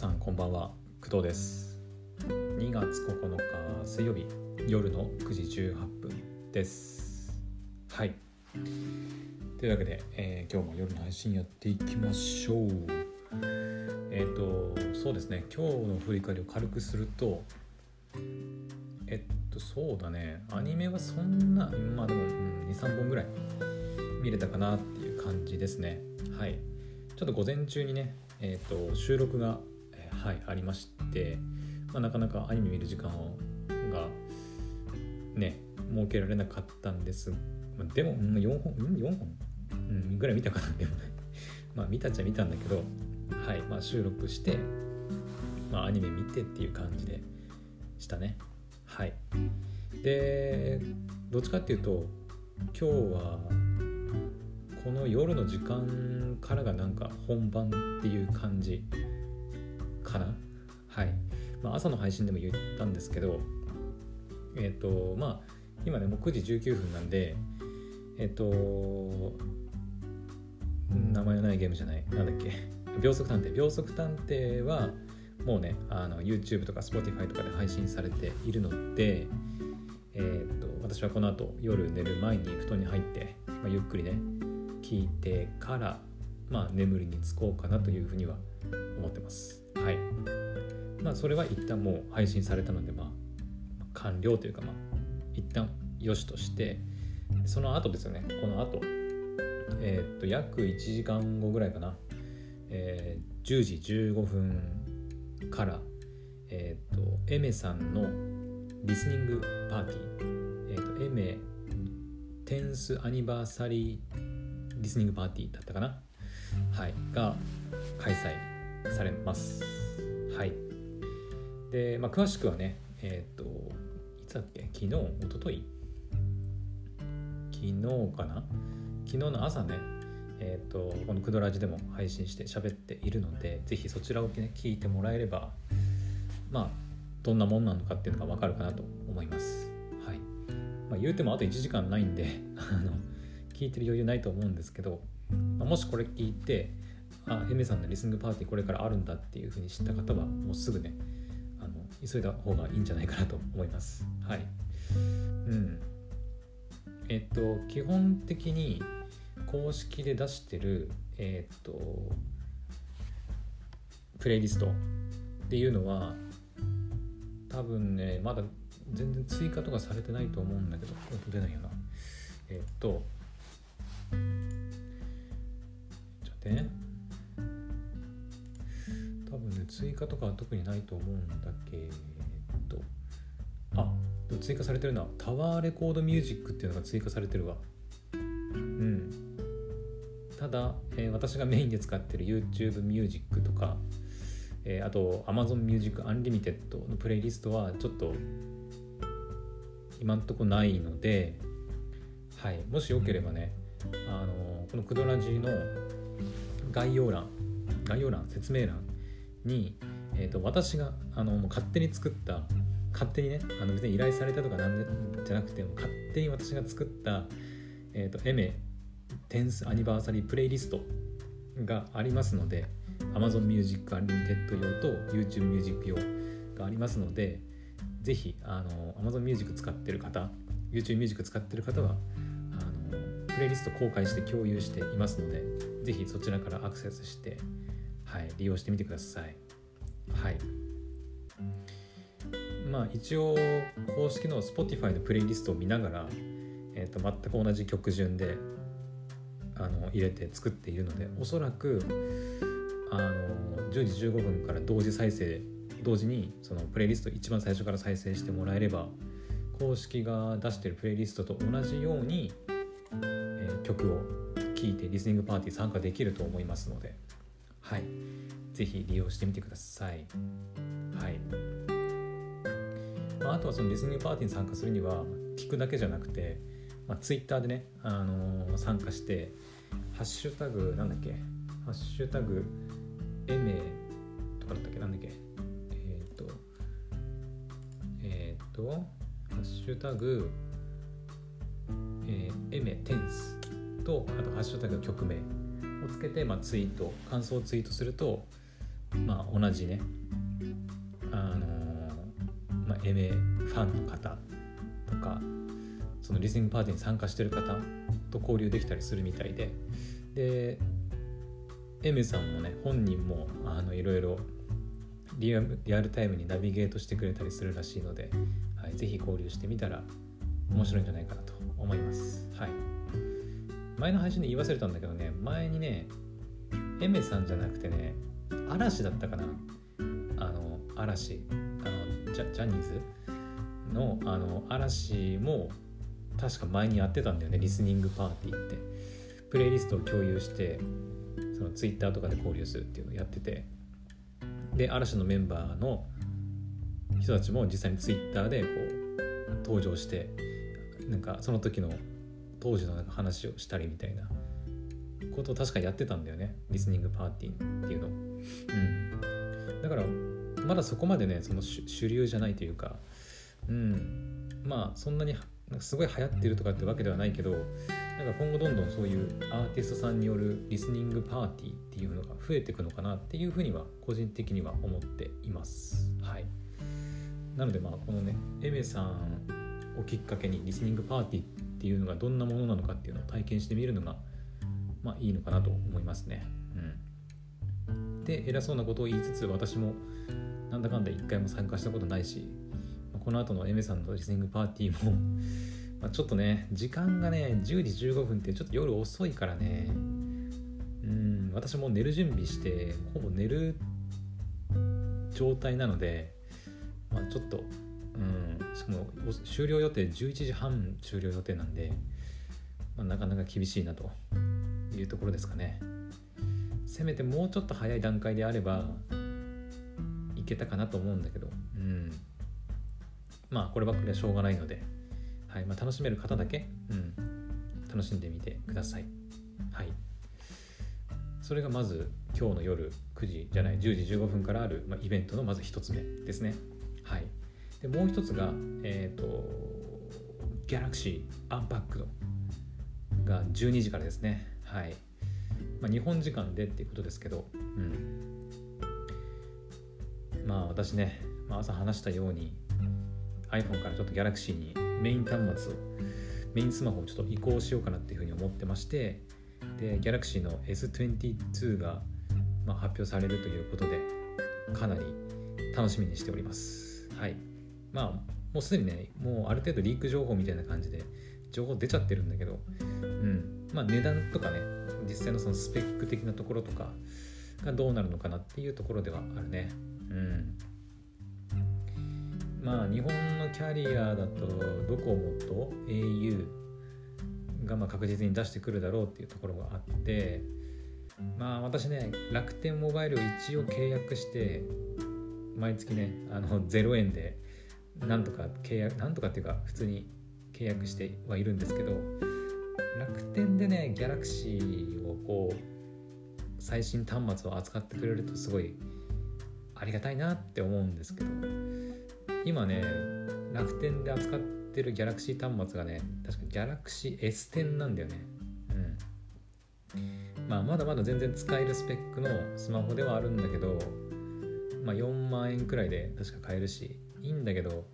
さんこんばんは。工藤です。2月9日水曜日夜の9時18分です。はい。というわけで、えー、今日も夜の配信やっていきましょう。えっ、ー、とそうですね。今日の振り返りを軽くするとえっとそうだね。アニメはそんなまあでも、うん、23本ぐらい見れたかなっていう感じですね。はい。ちょっと午前中にねえーと、収録が、はい、ありまして、まあ、なかなかアニメ見る時間をがね設けられなかったんです、でも、4本、うん、4本、うん、ぐらい見たかなでもね。まあ見たっちゃ見たんだけどはいまあ収録してまあアニメ見てっていう感じでしたね。はい。でどっちかっていうと今日はこの夜の時間からがなんか本番っていう感じかな？はい、まあ、朝の配信でも言ったんですけどえっ、ー、とまあ今ねもう9時19分なんでえっ、ー、と名前のないゲームじゃないなんだっけ？秒速探偵。秒速探偵はもうねあの YouTube とか Spotify とかで配信されているのでえー、と私はこの後夜寝る前に布団に入って、まあ、ゆっくりね聞いてから、まあ、眠りにつこうかなというふうには思ってます。はい。まあ、それは一旦もう配信されたので、まあ、完了というか、まあ、一旦よしとして、その後ですよね、この後、えー、っと、約1時間後ぐらいかな、えー、10時15分から、えー、っと、エメさんのリスニングパーティー、えー、っと、エメテンスアニバーサリーリスニングパーティーだったかな。はい。が開催されます。はい。で、まあ、詳しくはねえっ、ー、といつだっけ？昨日一昨日？昨日かな？昨日の朝ねえっ、ー、とこのクドラジでも配信して喋っているのでぜひそちらをね聞いてもらえればまあどんなもんなのかっていうのが分かるかなと思います。はい。まあ、言うてもあと1時間ないんで あの聞いてる余裕ないと思うんですけど、まあ、もしこれ聞いてあエメさんのリスニングパーティーこれからあるんだっていうふうに知った方はもうすぐねあの急いだ方がいいんじゃないかなと思います。はい。うん。えっと基本的に公式で出してるえっとプレイリストっていうのは多分ねまだ全然追加とかされてないと思うんだけど音出ないよな。えっとちょっとね。追加とかは特にないと思うんだけど。あ追加されてるのはタワーレコードミュージックっていうのが追加されてるわ。うん。ただ、えー、私がメインで使ってる YouTube ミュージックとか、えー、あと Amazon Music Unlimited のプレイリストはちょっと今んとこないので、はい、もしよければねあのこのクドラジの概要欄概要欄説明欄に、えーと、私があのもう勝手に作った勝手にねあの別に依頼されたとかなんでじゃなくても勝手に私が作った、えーと、エメテンスアニバーサリープレイリストがありますので Amazon Music Unlimited 用と YouTube Music 用がありますのでぜひあの Amazon Music 使ってる方 YouTube Music 使ってる方はあのプレイリスト公開して共有していますのでぜひそちらからアクセスして、はい、利用してみてください。はい。まあ一応公式の Spotify のプレイリストを見ながら、えーと、全く同じ曲順であの入れて作っているのでおそらくあの10時15分から同時再生同時にそのプレイリスト一番最初から再生してもらえれば公式が出してるプレイリストと同じようにえ曲を聴いてリスニングパーティー参加できると思いますので、はい、ぜひ利用してみてください。はい。まあ、あとはそのリスニングパーティーに参加するには聞くだけじゃなくて、まあ、Twitter でね、あのー、参加してハッシュタグなんだっけ？ハッシュタグエメとかだったっけ？なんだっけ？えっ、ー、とえっ、ー、とハッシュタグえー、エメテンスとあとハッシュタグ曲名。をつけて、まあ、ツイート感想をツイートするとまあ同じねあのまあ、エメファンの方とかそのリスニングパーティーに参加してる方と交流できたりするみたいででエメさんもね本人もあのいろいろリアリアルタイムにナビゲートしてくれたりするらしいので、はい、ぜひ交流してみたら面白いんじゃないかなと思います。はい、前の配信で言い忘れたんだけどね前にねエメさんじゃなくてね嵐だったかな。あの嵐。あのジャジャニーズ？のあの嵐も確か前にやってたんだよねリスニングパーティーって。プレイリストを共有してそのツイッターとかで交流するっていうのをやってて。で嵐のメンバーの人たちも実際にツイッターでこう登場してなんかその時の当時の話をしたりみたいな。ことを確かやってたんだよね。リスニングパーティーっていうの。うん。だからまだそこまでねその主流じゃないというか。うん。まあそんなにすごい流行ってるとかってわけではないけどなんか今後どんどんそういうアーティストさんによるリスニングパーティーっていうのが増えていくのかなっていうふうには個人的には思っています。はい、なのでまあこのねエメさんをきっかけにリスニングパーティーっていうのがどんなものなのかっていうのを体験してみるのがまあいいのかなと思いますね。うん、で偉そうなことを言いつつ私もなんだかんだ一回も参加したことないしこの後のエメさんのリスニングパーティーも まちょっとね時間がね10時15分ってちょっと夜遅いからねうん私も寝る準備してほぼ寝る状態なので、まあ、ちょっとうんしかも終了予定11時半終了予定なんで、まあ、なかなか厳しいなというところですかねせめてもうちょっと早い段階であればいけたかなと思うんだけどうんまあこればっかりはしょうがないので、はいまあ、楽しめる方だけ、うん、楽しんでみてください。はい。それがまず今日の夜9時じゃない10時15分からある、まあ、イベントのまず1つ目ですね。はい。でもう1つが、えっ、ー、と、Galaxy Unpacked が12時からですね。はい。まあ、日本時間でっていうことですけど、うん。まあ私ね、まあ、朝話したように iPhone からちょっと Galaxy にメイン端末をメインスマホをちょっと移行しようかなっていうふうに思ってましてで Galaxy の S22 が、まあ、発表されるということでかなり楽しみにしておりますはいまあもうすでにねもうある程度リーク情報みたいな感じで情報出ちゃってるんだけどうん。まあ値段とかね実際のそのスペック的なところとかがどうなるのかなっていうところではあるね。うん。まあ日本のキャリアだとドコモと au がまあ確実に出してくるだろうっていうところがあってまあ私ね楽天モバイルを一応契約して毎月ねあの0円でなんとか契約なんとかっていうか普通に契約してはいるんですけど楽天でねギャラクシーをこう最新端末を扱ってくれるとすごいありがたいなって思うんですけど今ね楽天で扱ってるギャラクシー端末がね確かギャラクシー S10 なんだよね。うん。まあまだまだ全然使えるスペックのスマホではあるんだけどまあ4万円くらいで確か買えるしいいんだけど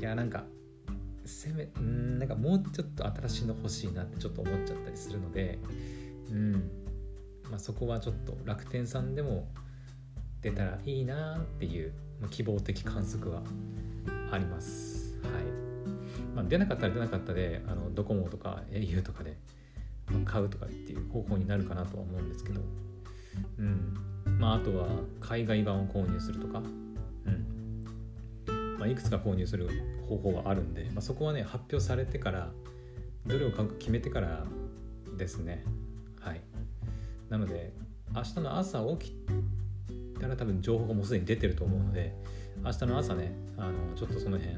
いやなんかせめんなんかもうちょっと新しいの欲しいなってちょっと思っちゃったりするのでうんまあそこはちょっと楽天さんでも出たらいいなっていう希望的観測はあります。はい。まあ、出なかったら出なかったであのドコモとか au とかで買うとかっていう方法になるかなとは思うんですけど、うん。まあ、あとは海外版を購入するとか、うん。まあ、いくつか購入する方法はあるんで、まあ、そこはね発表されてからどれを買うか決めてからですねはいなので明日の朝起きたら多分情報がもうすでに出てると思うので明日の朝ねあのちょっとその辺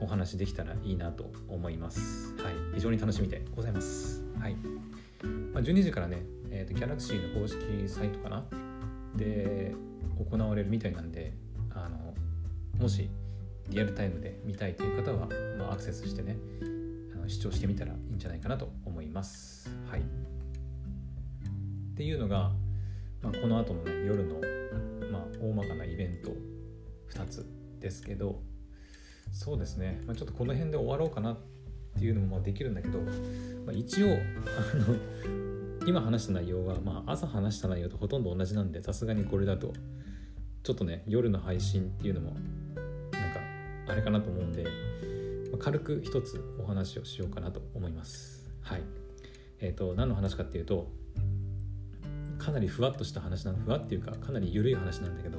お話できたらいいなと思います。はい、非常に楽しみでございます。はい。まあ、12時からね、えーと、ギャラクシーの公式サイトかな？で行われるみたいなんで、もしリアルタイムで見たいという方は、まあ、アクセスしてね、あの視聴してみたらいいんじゃないかなと思います。はい。っていうのが、まあ、この後のね夜の、まあ、大まかなイベント2つですけどそうですね、まあ、ちょっとこの辺で終わろうかなっていうのもまあできるんだけど、まあ、一応あの今話した内容は、まあ、朝話した内容とほとんど同じなんでさすがにこれだとちょっとね夜の配信っていうのもあれかなと思うんで、ま、軽く一つお話をしようかなと思います。はい。えっ、ー、と何の話かっていうとかなりふわっとした話なのふわっていうかかなり緩い話なんだけど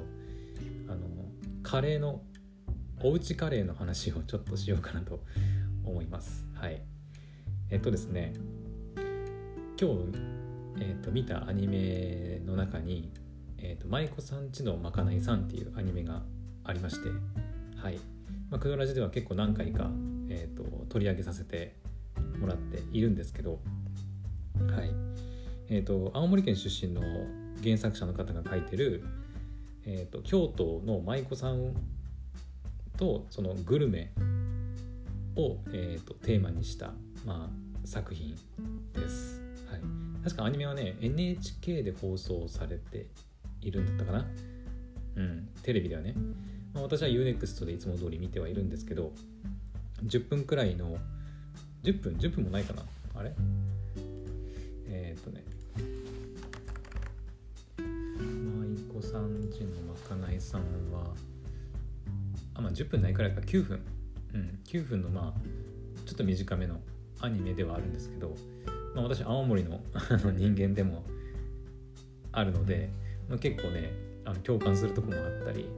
あのカレーのおうちカレーの話をちょっとしようかなと思います。はい。えっ、とですね今日、えーと、見たアニメの中に「えーと、舞妓さんちのまかないさん」っていうアニメがありましてはい、まあ、クドラジでは結構何回か、えーと、取り上げさせてもらっているんですけどはい。えー、と青森県出身の原作者の方が書いてる、えー、と京都の舞妓さんとそのグルメを、えー、とテーマにした、まあ、作品です。はい、確かアニメはね NHK で放送されているんだったかな。うん。テレビではね、私は UNEXT でいつも通り見てはいるんですけど10分くらいの10分10分もないかな。あれ？えっ、とね。舞妓さんちのまかないさんはあまあ10分ないくらいか。9分。うん。9分のまあちょっと短めのアニメではあるんですけどまあ、私青森の人間でもあるので、まあ、結構ねあの共感するとこもあったり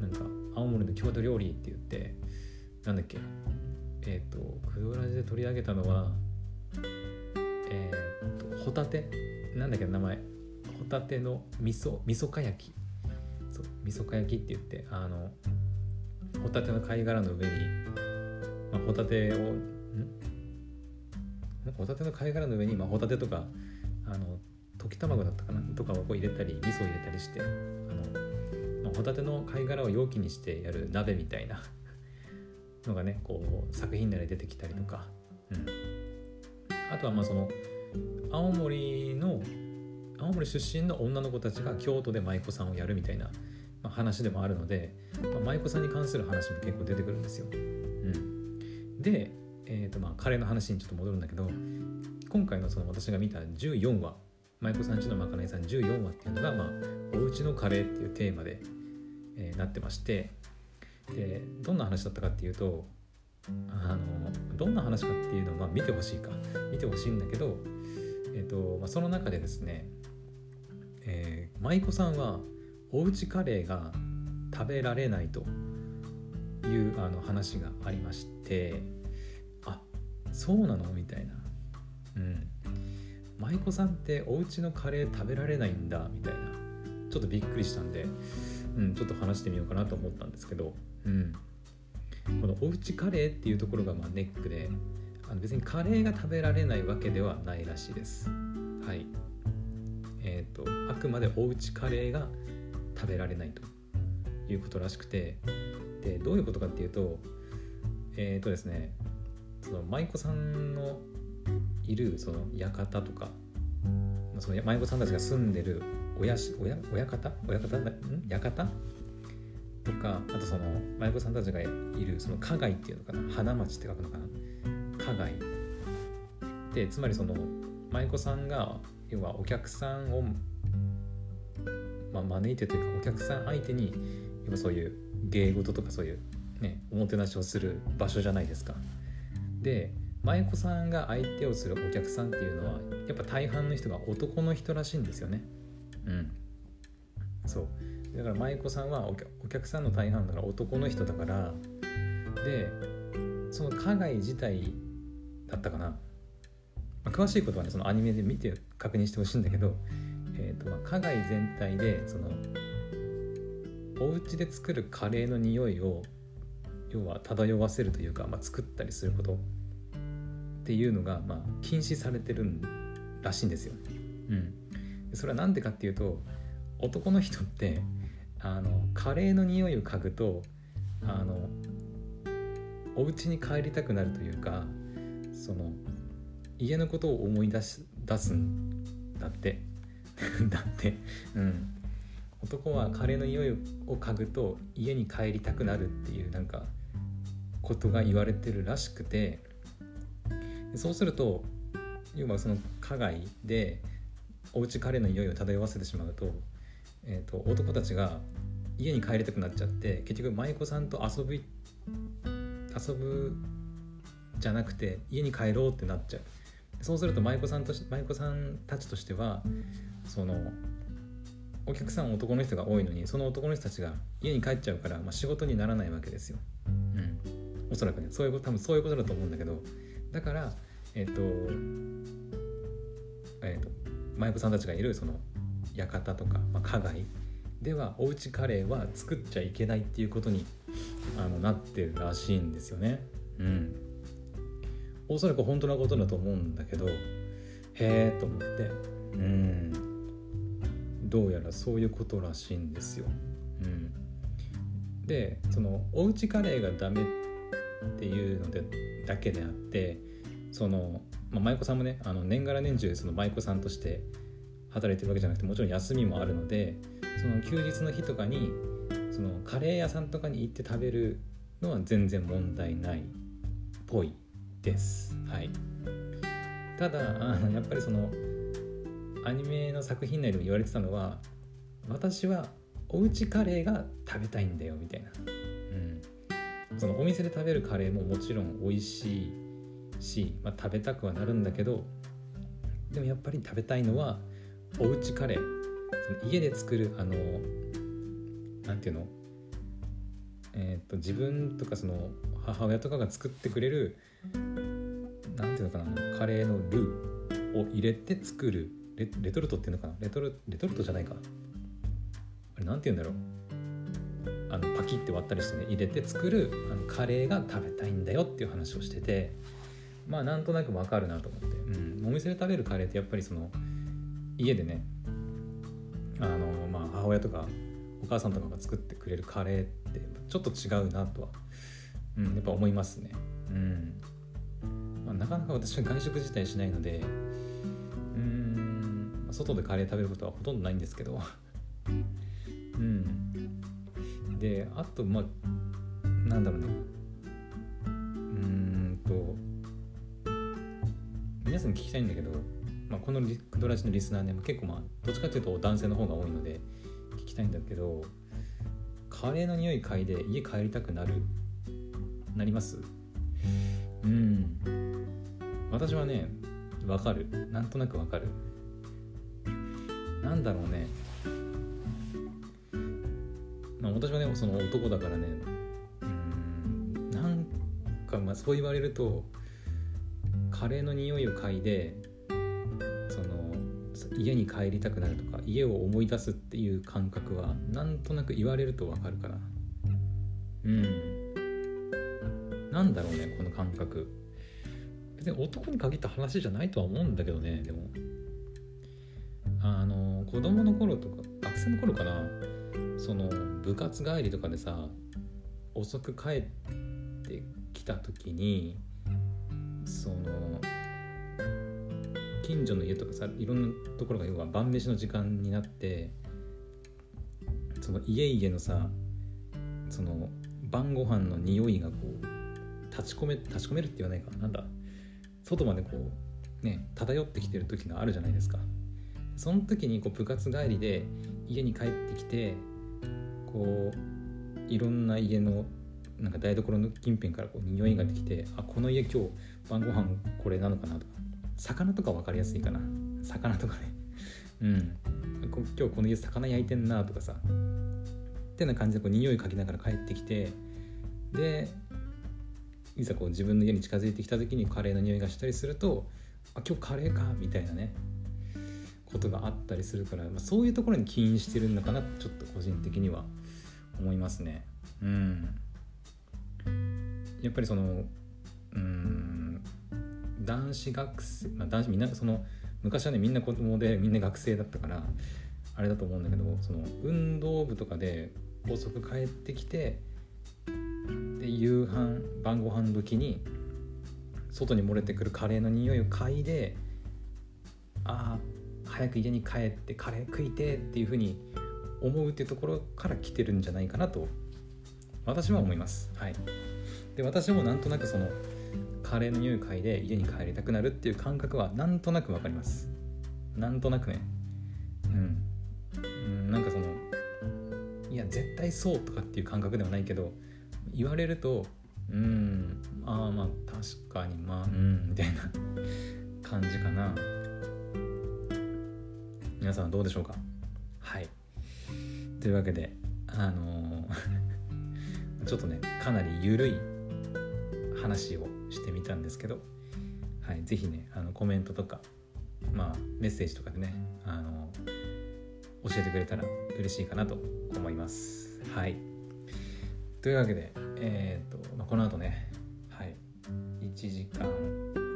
なんか青森の郷土料理って言ってなんだっけえっ、ー、とクドラジで取り上げたのはえっ、ー、とホタテ？なんだっけ名前。ホタテの味噌味噌か焼き。そう味噌か焼きって言ってあのホタテの貝殻の上に、まあ、ホタテをん？ホタテの貝殻の上に、まあ、ホタテとかあの溶き卵だったかな？とかをこう入れたり味噌を入れたりしてあの、ホタテの貝殻を容器にしてやる鍋みたいな のがねこう作品内で出てきたりとか、うん、あとはまあその青森の青森出身の女の子たちが京都で舞妓さんをやるみたいな、まあ、話でもあるので、まあ、舞妓さんに関する話も結構出てくるんですよ。うん、でえーとまあ、カレーの話にちょっと戻るんだけど今回のその私が見た14話舞妓さんちのまかないさん14話っていうのが、まあ、おうちのカレーっていうテーマで、えー、なってましてでどんな話だったかっていうとあのどんな話かっていうのは、まあ、見てほしいか。見てほしいんだけど、えーとまあ、その中でですね、えー、舞妓さんはおうちカレーが食べられないというあの話がありましてあそうなの？みたいな。うん。舞妓さんってお家のカレー食べられないんだみたいな。ちょっとびっくりしたんで、うん、ちょっと話してみようかなと思ったんですけど、うん、このおうちカレーっていうところがまあネックであの別にカレーが食べられないわけではないらしいです。はい。えっ、ー、とあくまでおうちカレーが食べられないということらしくてでどういうことかっていうとえっ、ー、とですねその舞妓さんのいるその館とかその舞妓さんたちが住んでる親し親親方？親方？ん？館？とかあとその舞妓さんたちがいるその花街っていうのかな？花町って書くのかな？花街。でつまりその舞妓さんが要はお客さんを、まあ、招いてというかお客さん相手に要そういう芸事とかそういうねおもてなしをする場所じゃないですか。で舞妓さんが相手をするお客さんっていうのはやっぱ大半の人が男の人らしいんですよね。うん。そう。だから舞妓さんはお客さんの大半だから男の人だからでその加害自体だったかな、まあ、詳しいことはねそのアニメで見て確認してほしいんだけど、えーとまあ、加害全体でそのお家で作るカレーの匂いを要は漂わせるというか、まあ、作ったりすることっていうのが、まあ、禁止されてるらしいんですよ。うん、それは何でかっていうと男の人ってあのカレーの匂いを嗅ぐとあのお家に帰りたくなるというかその家のことを思い出し出すんだって。だってうん。男はカレーの匂いを嗅ぐと家に帰りたくなるっていうなんかことが言われてるらしくて。そうすると要はその花街でおうちカレーの匂いを漂わせてしまうと,、えーと、男たちが家に帰りたくなっちゃって結局舞妓さんと遊び遊ぶじゃなくて家に帰ろうってなっちゃう。そうすると舞妓さんとし舞妓さんたちとしてはそのお客さん男の人が多いのにその男の人たちが家に帰っちゃうから、まあ、仕事にならないわけですよ。うん、おそらくね。そういうこと多分そういうことだと思うんだけど。だからえっ、ー、とえっ、ー、と舞妓さんたちがいるその館とか、まあ、花街ではおうちカレーは作っちゃいけないっていうことにあのなってるらしいんですよね。うん、おそらく本当なことだと思うんだけどへえと思ってうんどうやらそういうことらしいんですよ。うん、でそのおうちカレーがダメっていうのでだけであってその、まあ、舞妓さんもねあの年がら年中その舞妓さんとして働いてるわけじゃなくてもちろん休みもあるのでその休日の日とかにそのカレー屋さんとかに行って食べるのは全然問題ないっぽいです。はい、ただあのやっぱりそのアニメの作品内でも言われてたのは私はおうちカレーが食べたいんだよみたいな、うん、そのお店で食べるカレーももちろん美味しいし、まあ、食べたくはなるんだけどでもやっぱり食べたいのはおうちカレー。その家で作るあの何て言うの？えっ、ー、と自分とかその母親とかが作ってくれる何ていうのかなカレーのルーを入れて作るレレトルトっていうのかな？レトルレトルトじゃないか。あれ何て言うんだろう？あのパキって割ったりしてね入れて作るあのカレーが食べたいんだよっていう話をしててまあなんとなくわかるなと思って、うん、お店で食べるカレーってやっぱりその家でねあのまあ母親とかお母さんとかが作ってくれるカレーってちょっと違うなとは、うん、やっぱ思いますね。うん。まあ、なかなか私は外食自体しないのでうん外でカレー食べることはほとんどないんですけど。うん。であとまあなんだろうね。皆さんに聞きたいんだけど、まあ、このリクドラジのリスナーね結構まあどっちかというと男性の方が多いので聞きたいんだけどカレーの匂い嗅いで家帰りたくなるなります？うん。私はねわかる。なんとなくわかる。なんだろうね。まあ私はねその男だからねうん。なんかまあそう言われるとカレーの匂いを嗅いでその家に帰りたくなるとか家を思い出すっていう感覚はなんとなく言われるとわかるからうん。なんだろうねこの感覚。別に男に限った話じゃないとは思うんだけどねでも。あの子供の頃とか学生の頃かな。その部活帰りとかでさ遅く帰ってきた時にその近所の家とかさいろんなところが要は晩飯の時間になってその家々のさその晩ご飯の匂いがこう立ち込め立ち込めるって言わないかな。んだ外までこうね漂ってきてる時があるじゃないですか。その時にこう部活帰りで家に帰ってきてこういろんな家のなんか台所の近辺からこう匂いができてあこの家今日晩ご飯これなのかなとか。魚とか分かりやすいかな。魚とかね。うん。今日この家魚焼いてんなとかさ。ってな感じでこう匂い嗅ぎながら帰ってきてでいざこう自分の家に近づいてきた時にカレーの匂いがしたりするとあ今日カレーかみたいなねことがあったりするから、まあ、そういうところに起因してるのかなちょっと個人的には思いますね。うんやっぱりそのうん男子学生、まあ、男子みんなその昔はねみんな子供でみんな学生だったからあれだと思うんだけどその運動部とかで遅く帰ってきてで夕飯晩ご飯時に外に漏れてくるカレーの匂いを嗅いでああ早く家に帰ってカレー食いてっていうふうに思うっていうところから来てるんじゃないかなと私は思います。はい。で私もなんとなくそのカレーの匂い嗅いで家に帰りたくなるっていう感覚はなんとなくわかります。なんとなくね。うん。うんなんかそのいや絶対そうとかっていう感覚ではないけど言われるとうんああまあ確かにまあうんみたいな 感じかな。皆さんどうでしょうか？はい。というわけであのー、ちょっとねかなり緩い話をしてみたんですけど、はい、是非ねあのコメントとか、まあ、メッセージとかでねあの教えてくれたら嬉しいかなと思います。はい。というわけで、えーとまあ、この後ね、はい、1時間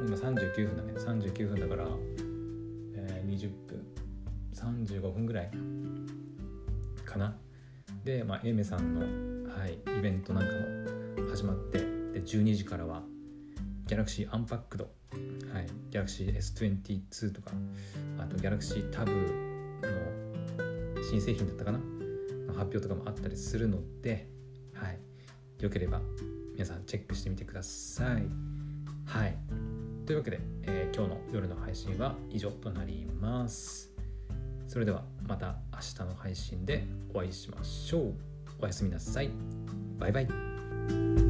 今39分だね。39分だから、えー、20分35分ぐらいかな。で、まあ、エイメさんの、はい、イベントなんかも始まってで12時からはギャラクシーアンパックド、はい、ギャラクシー S22 とかあとギャラクシータブの新製品だったかな発表とかもあったりするので、はい、よければ皆さんチェックしてみてください。はい、というわけで、えー、今日の夜の配信は以上となります。それではまた明日の配信でお会いしましょう。おやすみなさい。バイバイ。